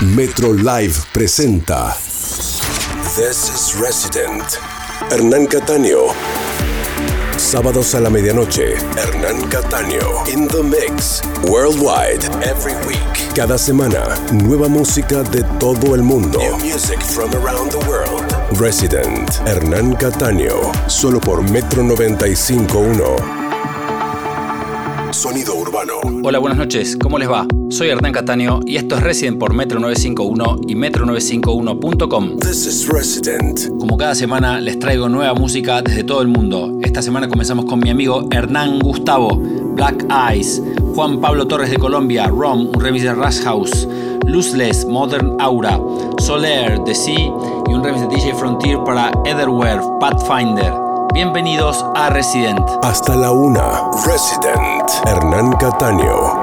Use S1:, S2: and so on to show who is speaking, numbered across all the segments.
S1: Metro Live presenta This is Resident. Hernán Cataño. Sábados a la medianoche, Hernán Cataño. In the Mix. Worldwide. Every week. Cada semana, nueva música de todo el mundo. New music from around the world. Resident. Hernán Cataño. Solo por Metro 95.1. Sonido urbano.
S2: Hola, buenas noches. ¿Cómo les va? Soy Hernán Cataño y esto es Resident por Metro 951 y metro951.com.
S1: This is Resident.
S2: Como cada semana les traigo nueva música desde todo el mundo. Esta semana comenzamos con mi amigo Hernán Gustavo, Black Eyes, Juan Pablo Torres de Colombia, Rom, un remix de Rush House, Luzless, Modern Aura, Soler, The Sea y un remix de DJ Frontier para Etherware, Pathfinder. Bienvenidos a Resident.
S1: Hasta la una. Resident. Hernán Cataño.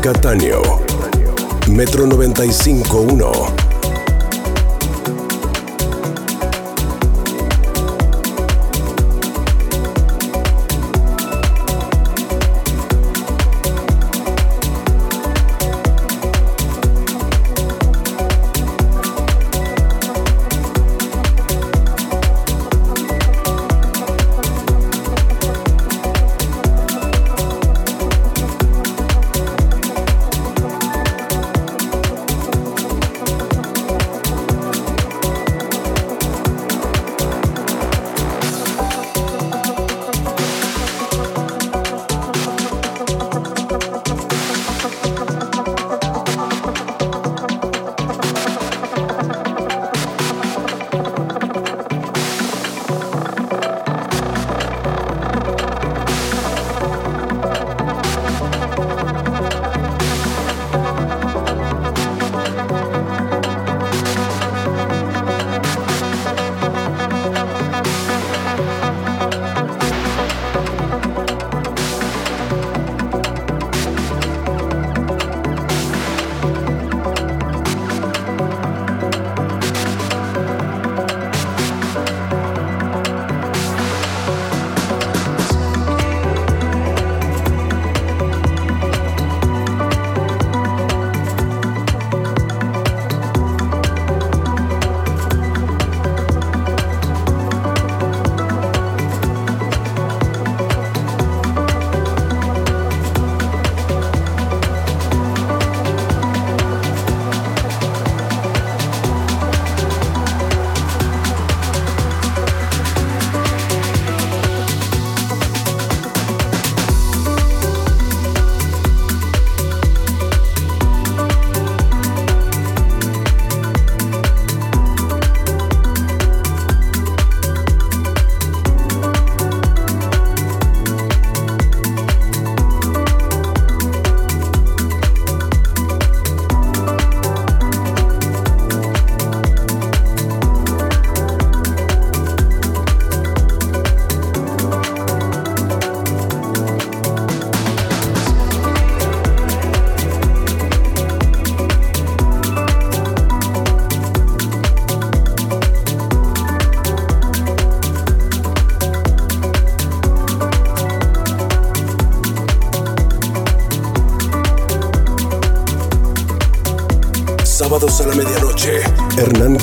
S1: Cataño. Metro 95.1.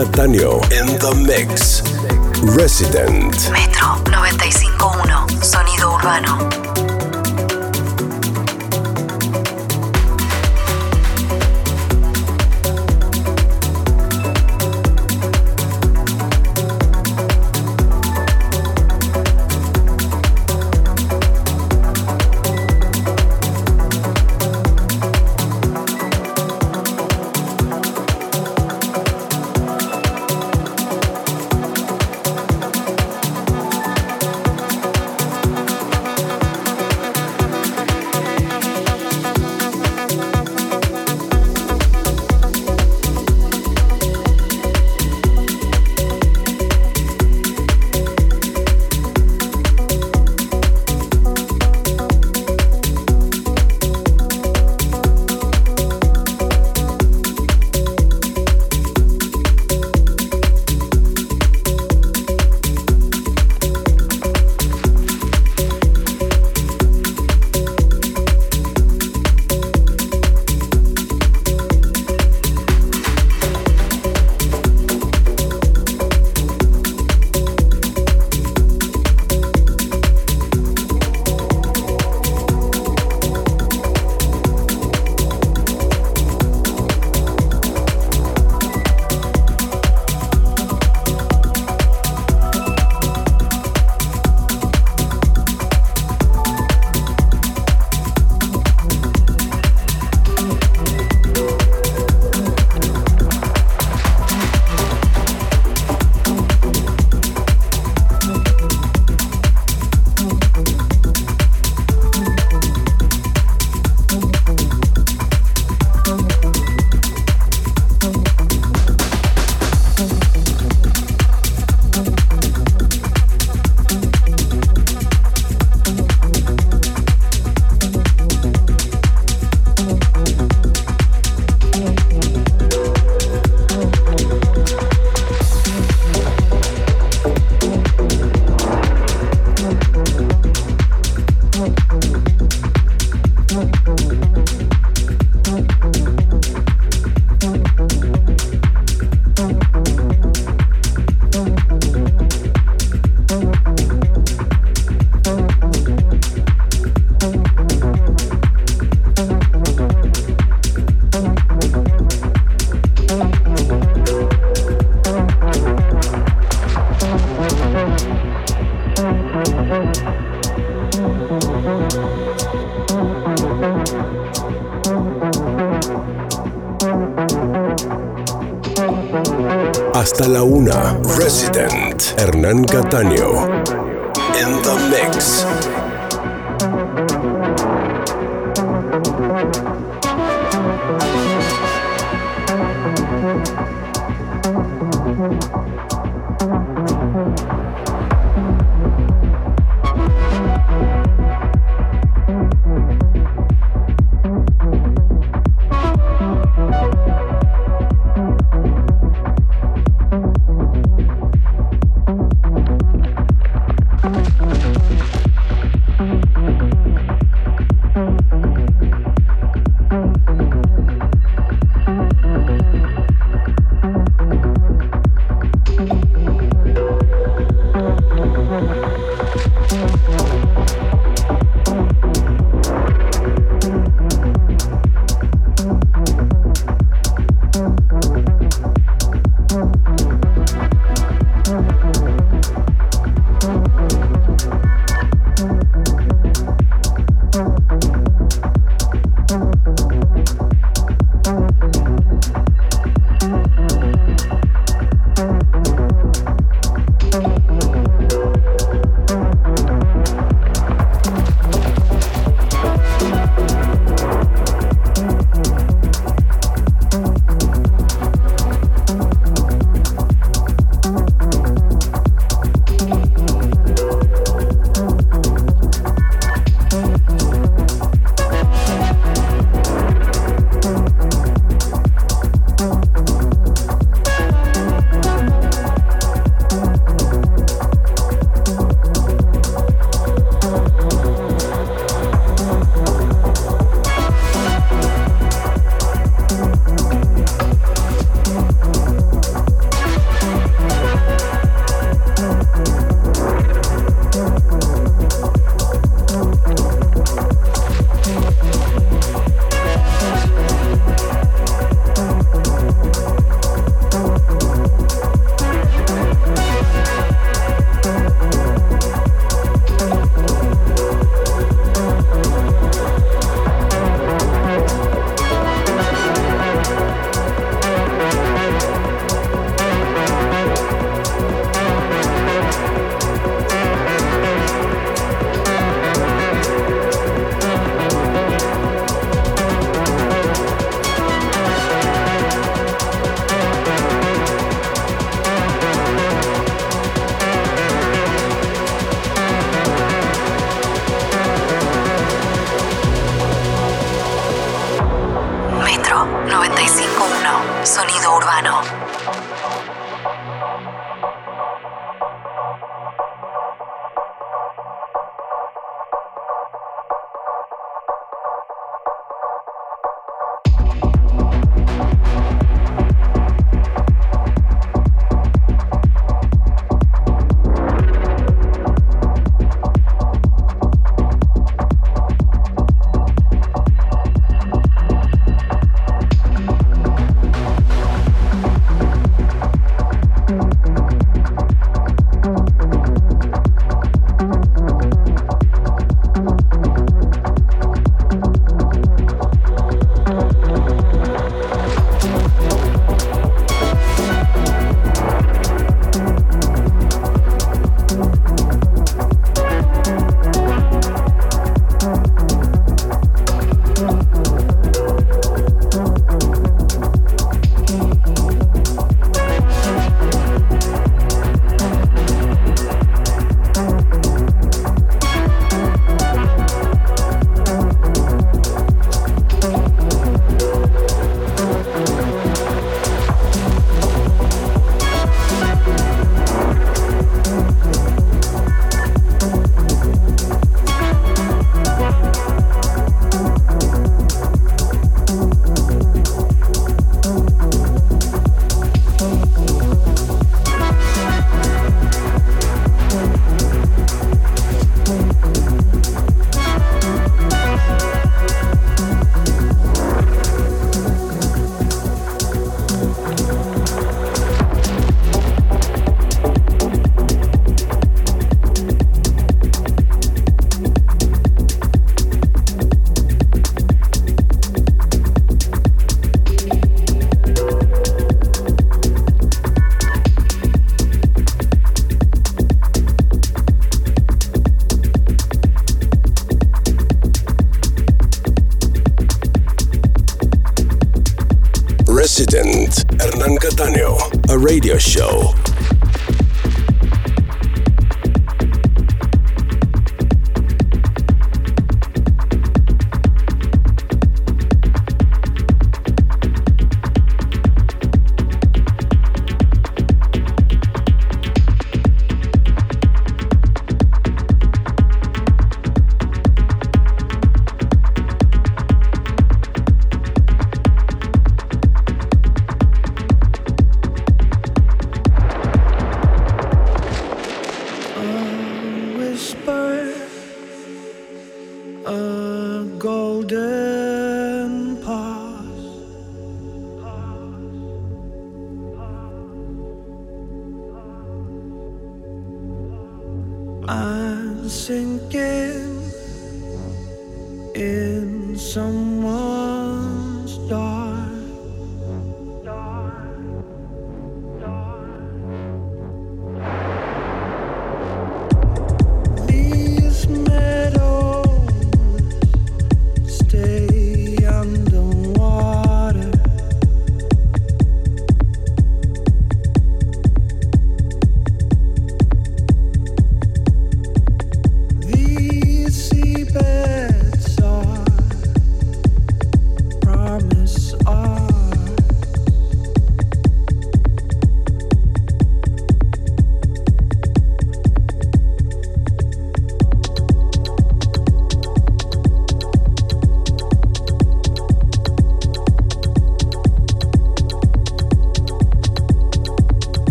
S1: Hernán Hernán Cataño. In the mix.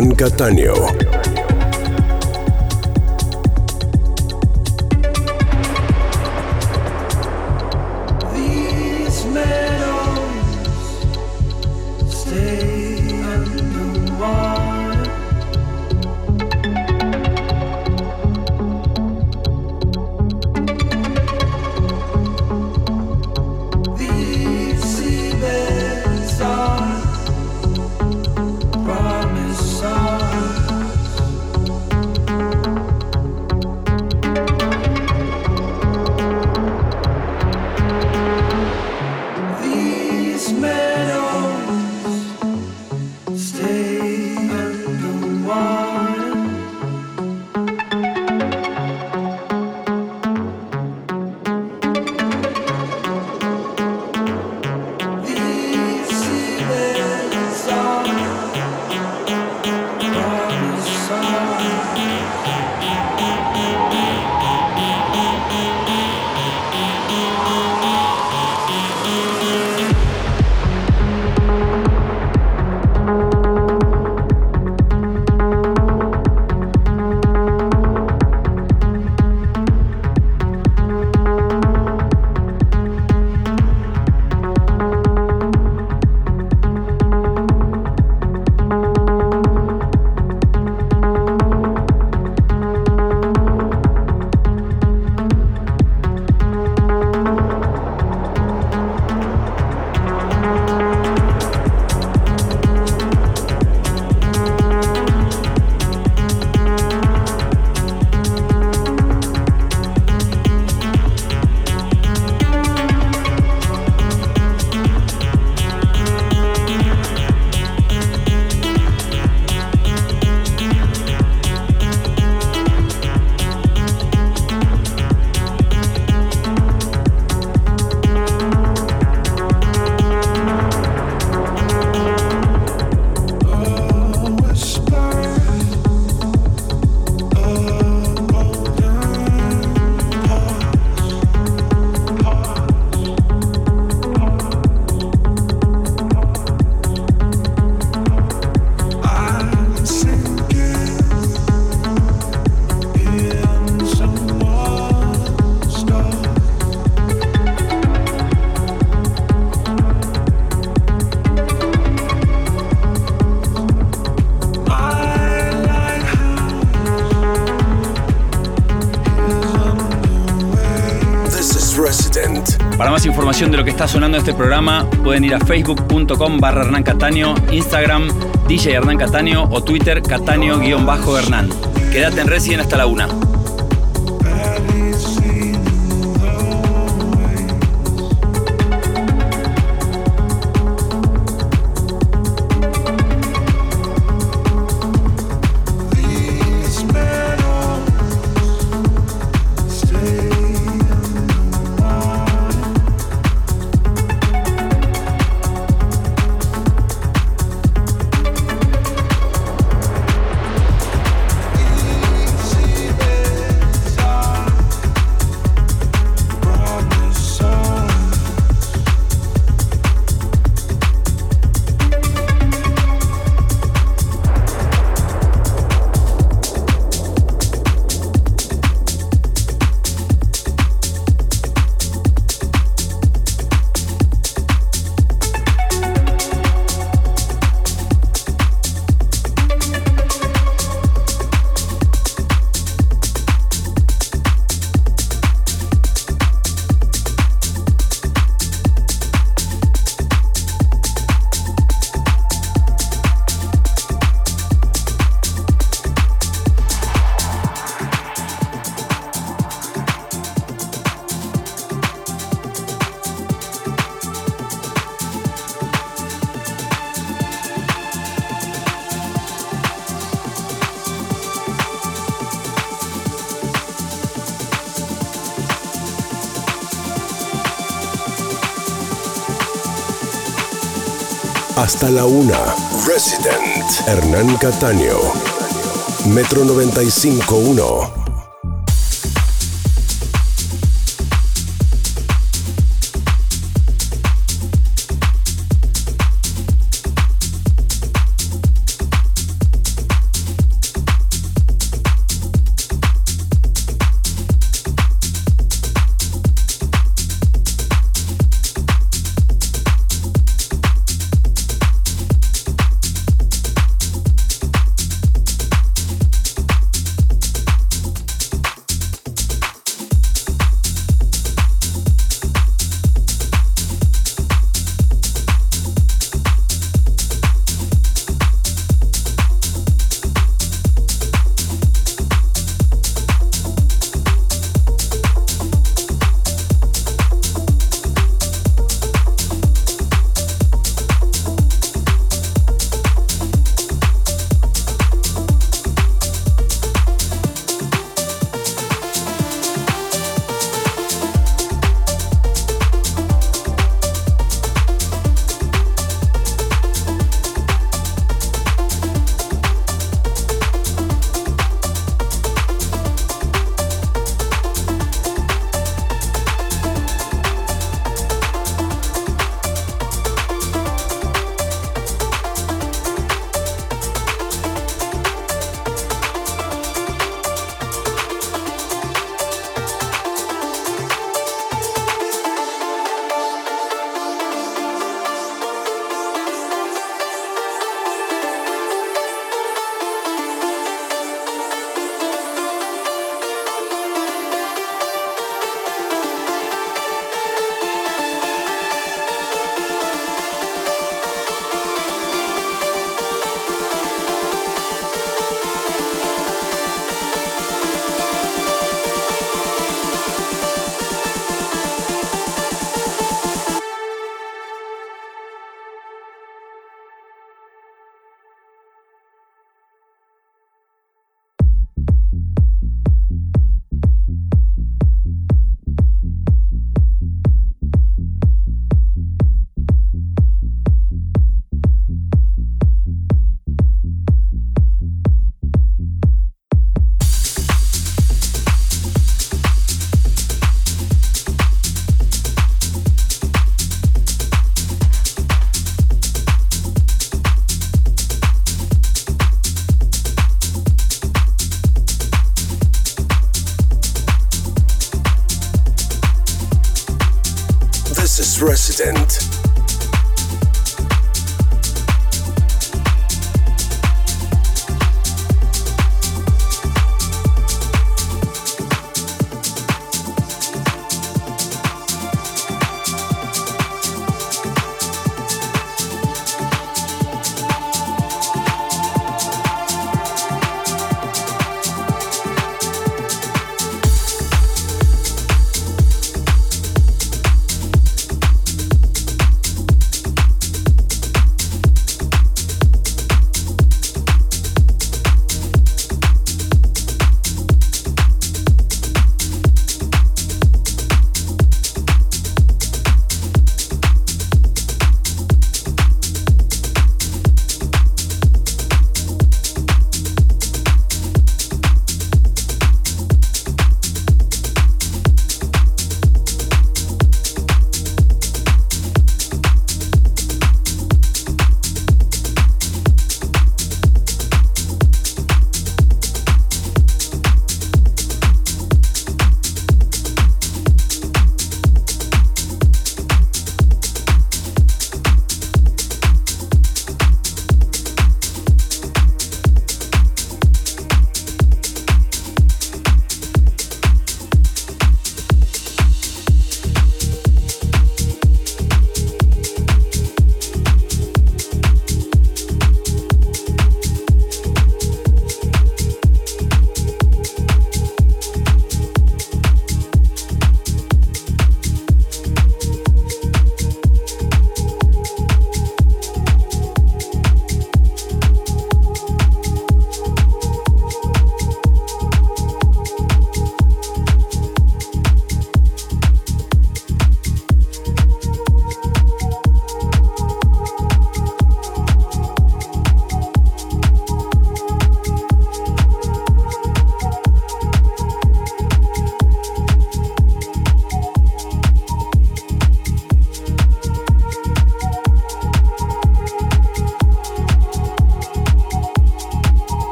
S3: Hernán Cataño. De lo que está sonando este programa, pueden ir a facebook.com barra Hernán Cataño, Instagram DJ Hernán Cataño o Twitter Cataño-Hernán. Quédate en Resident hasta la una.
S1: Hasta la una. Resident. Hernán Cataño. Metro 95.1.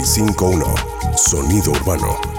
S4: 95.1. Sonido urbano.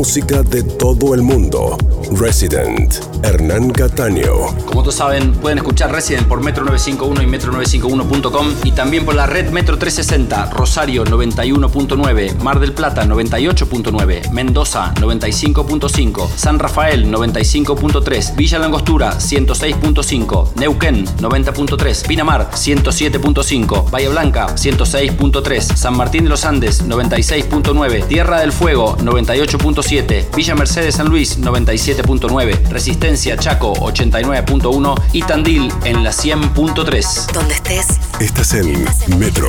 S3: Música de todo el mundo. Resident, Hernán Cataño.
S2: Como todos saben, pueden escuchar Resident por Metro 951 y metro951.com y también por la red Metro 360, Rosario 91.9, Mar del Plata 98.9, Mendoza 95.5, San Rafael 95.3, Villa Langostura 106.5, Neuquén 90.3, Pinamar 107.5, Bahía Blanca 106.3, San Martín de los Andes 96.9, Tierra del Fuego 98.7, Villa Mercedes San Luis 97.9, Resistencia Chaco 89.1 y Tandil en la 100.3.
S4: Donde estés.
S3: Estás en Metro.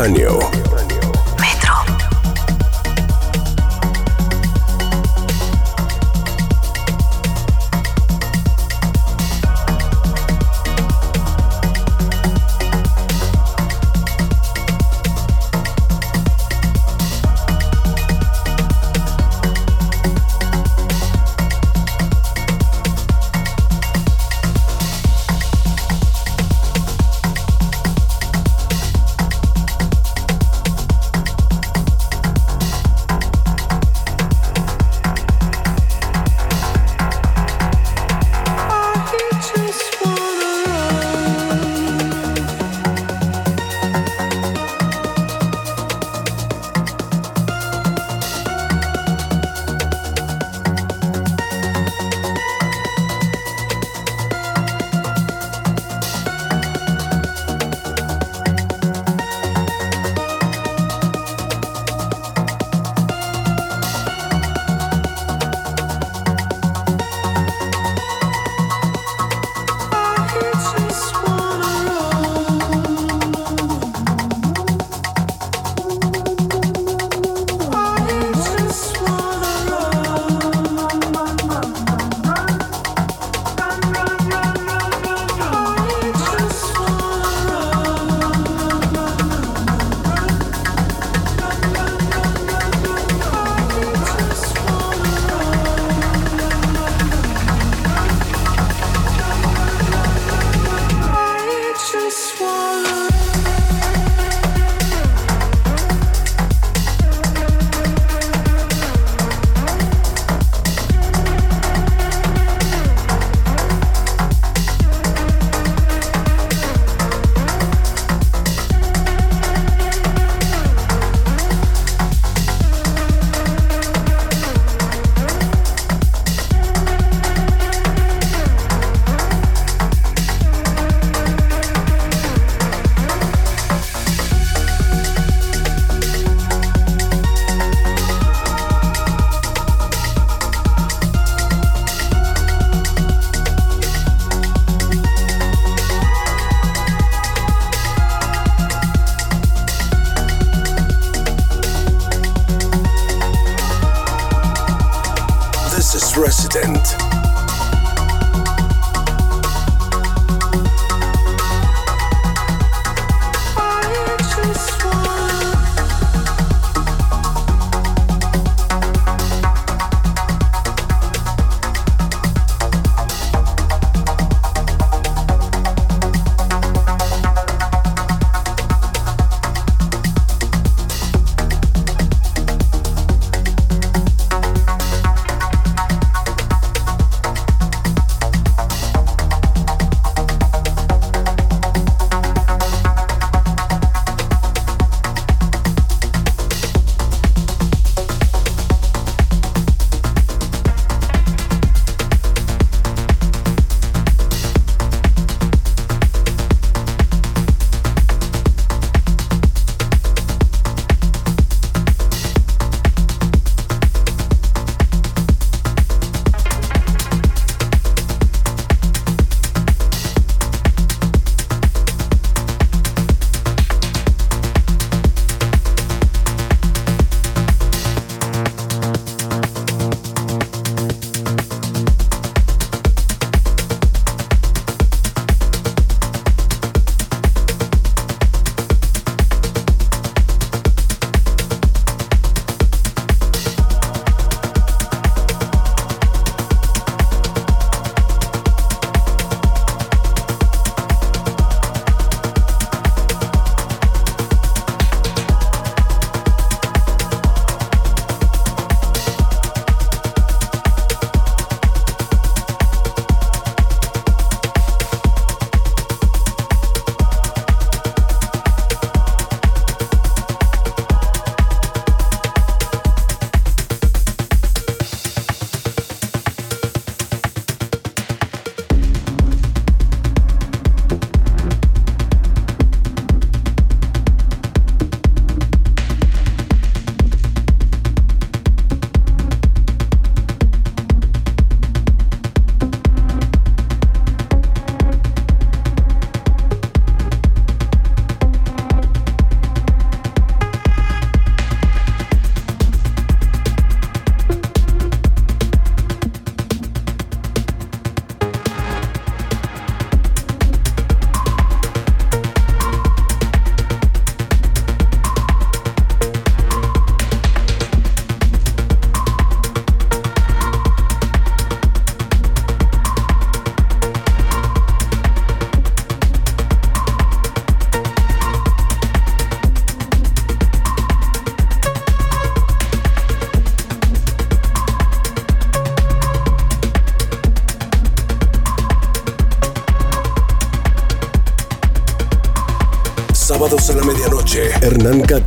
S3: Catania.
S1: President.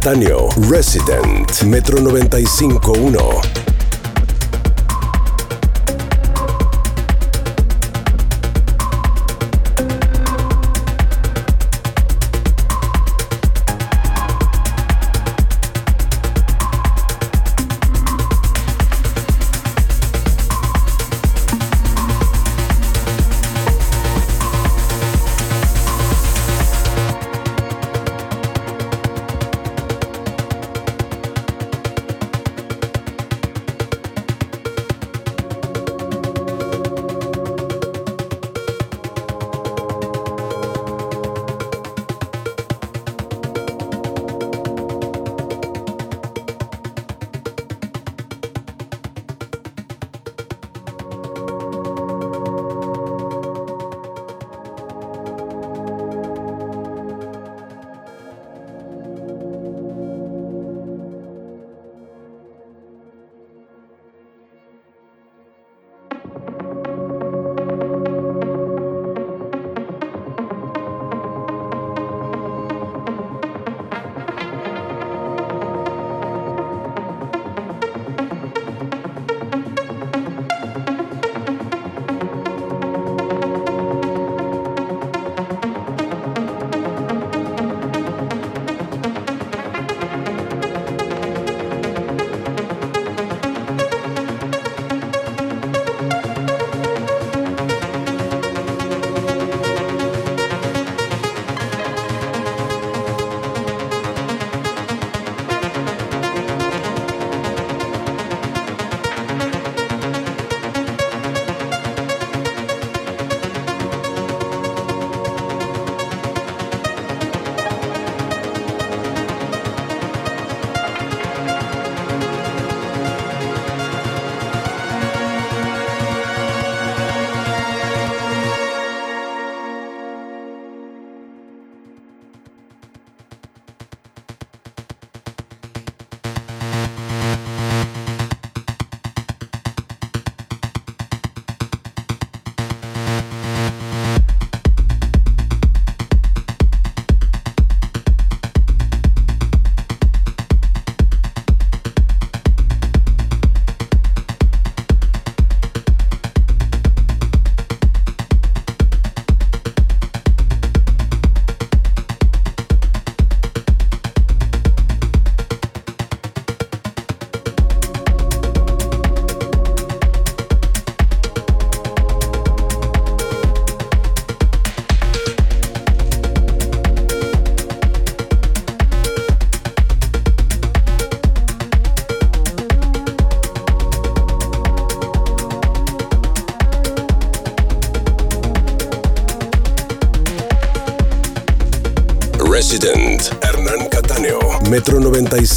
S1: Cataño, Resident, Metro 95.1.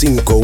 S1: 95.1.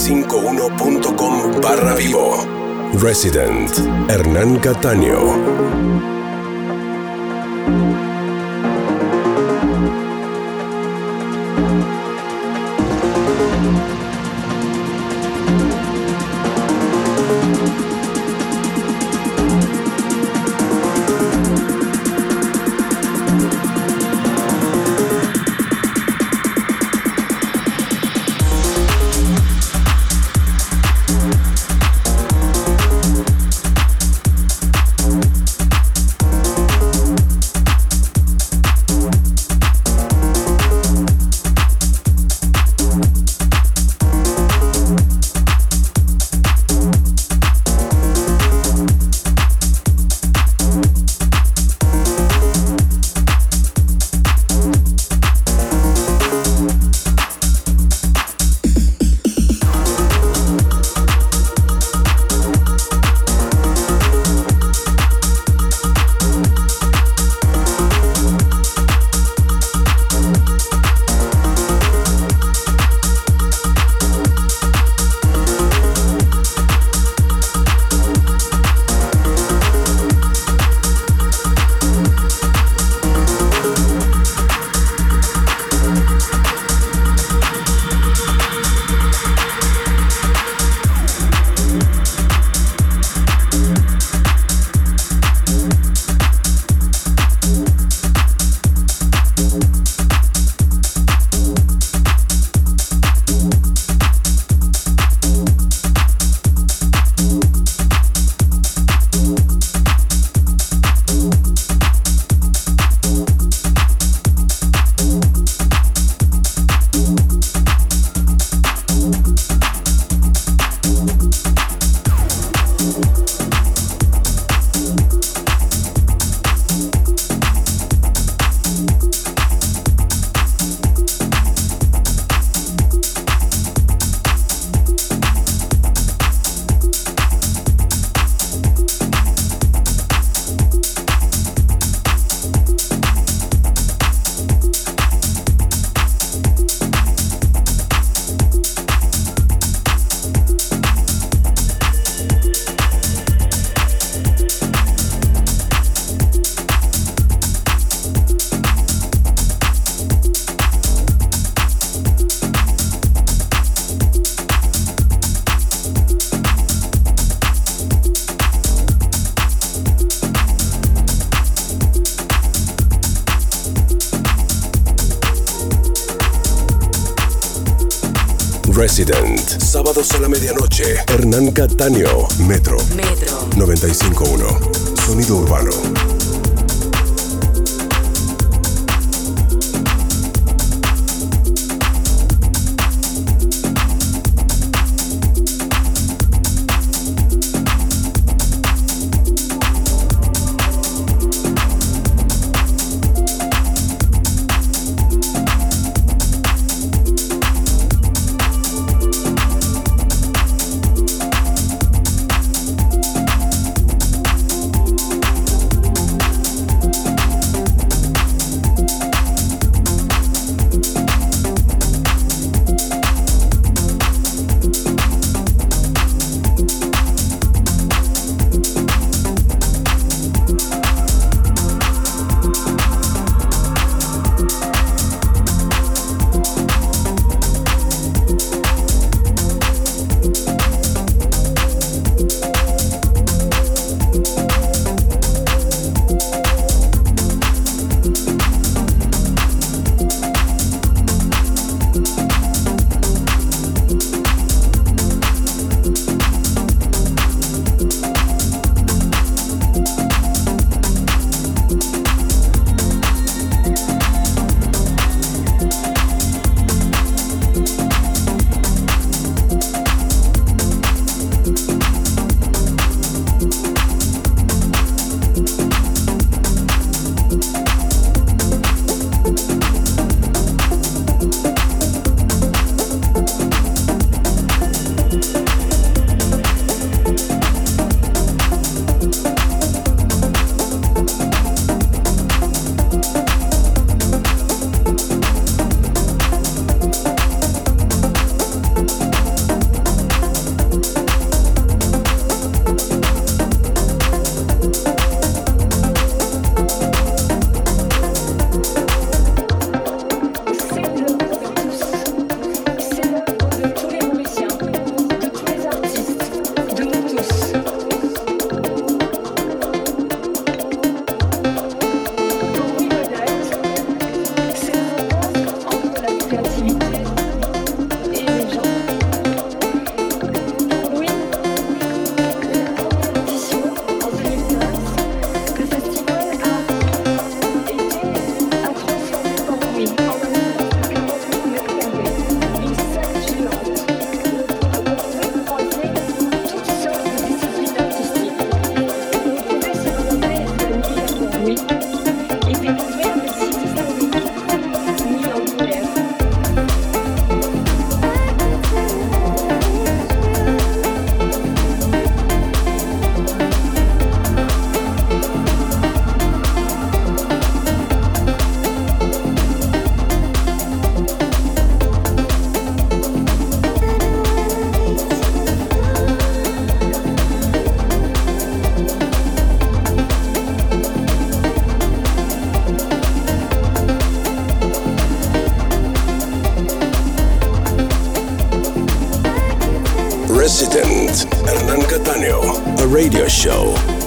S1: Metro951.com barra vivo. Resident. Hernán Cataño. Sábados a la medianoche. Hernán Cataño, Metro. Metro. 95.1. Sonido urbano. Radio show.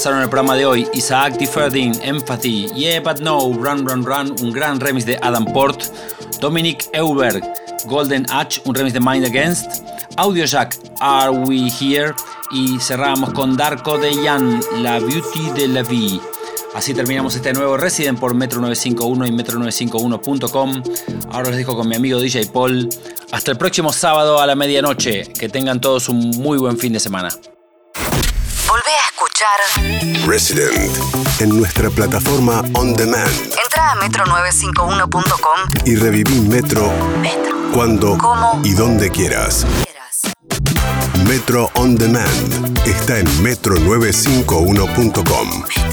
S2: Pasaron el programa de hoy, Isaac Tiferdin, Empathy, Yeah But No, Run Run Run, un gran remix de Adam Port, Dominic Euberg, Golden Hatch, un remix de Mind Against, Audio Jack, Are We Here, y cerramos con Darko de Jan, La Beauty de la Vie. Así terminamos este nuevo Resident por Metro 951 y Metro951.com. Ahora les dejo con mi amigo DJ Paul. Hasta el próximo sábado a la medianoche. Que tengan todos un muy buen fin de semana.
S1: En nuestra plataforma On Demand.
S4: Entra a metro951.com
S1: y reviví Metro, Metro. cuando
S4: ¿Cómo?
S1: y donde quieras. Metro On Demand está en metro951.com. Metro.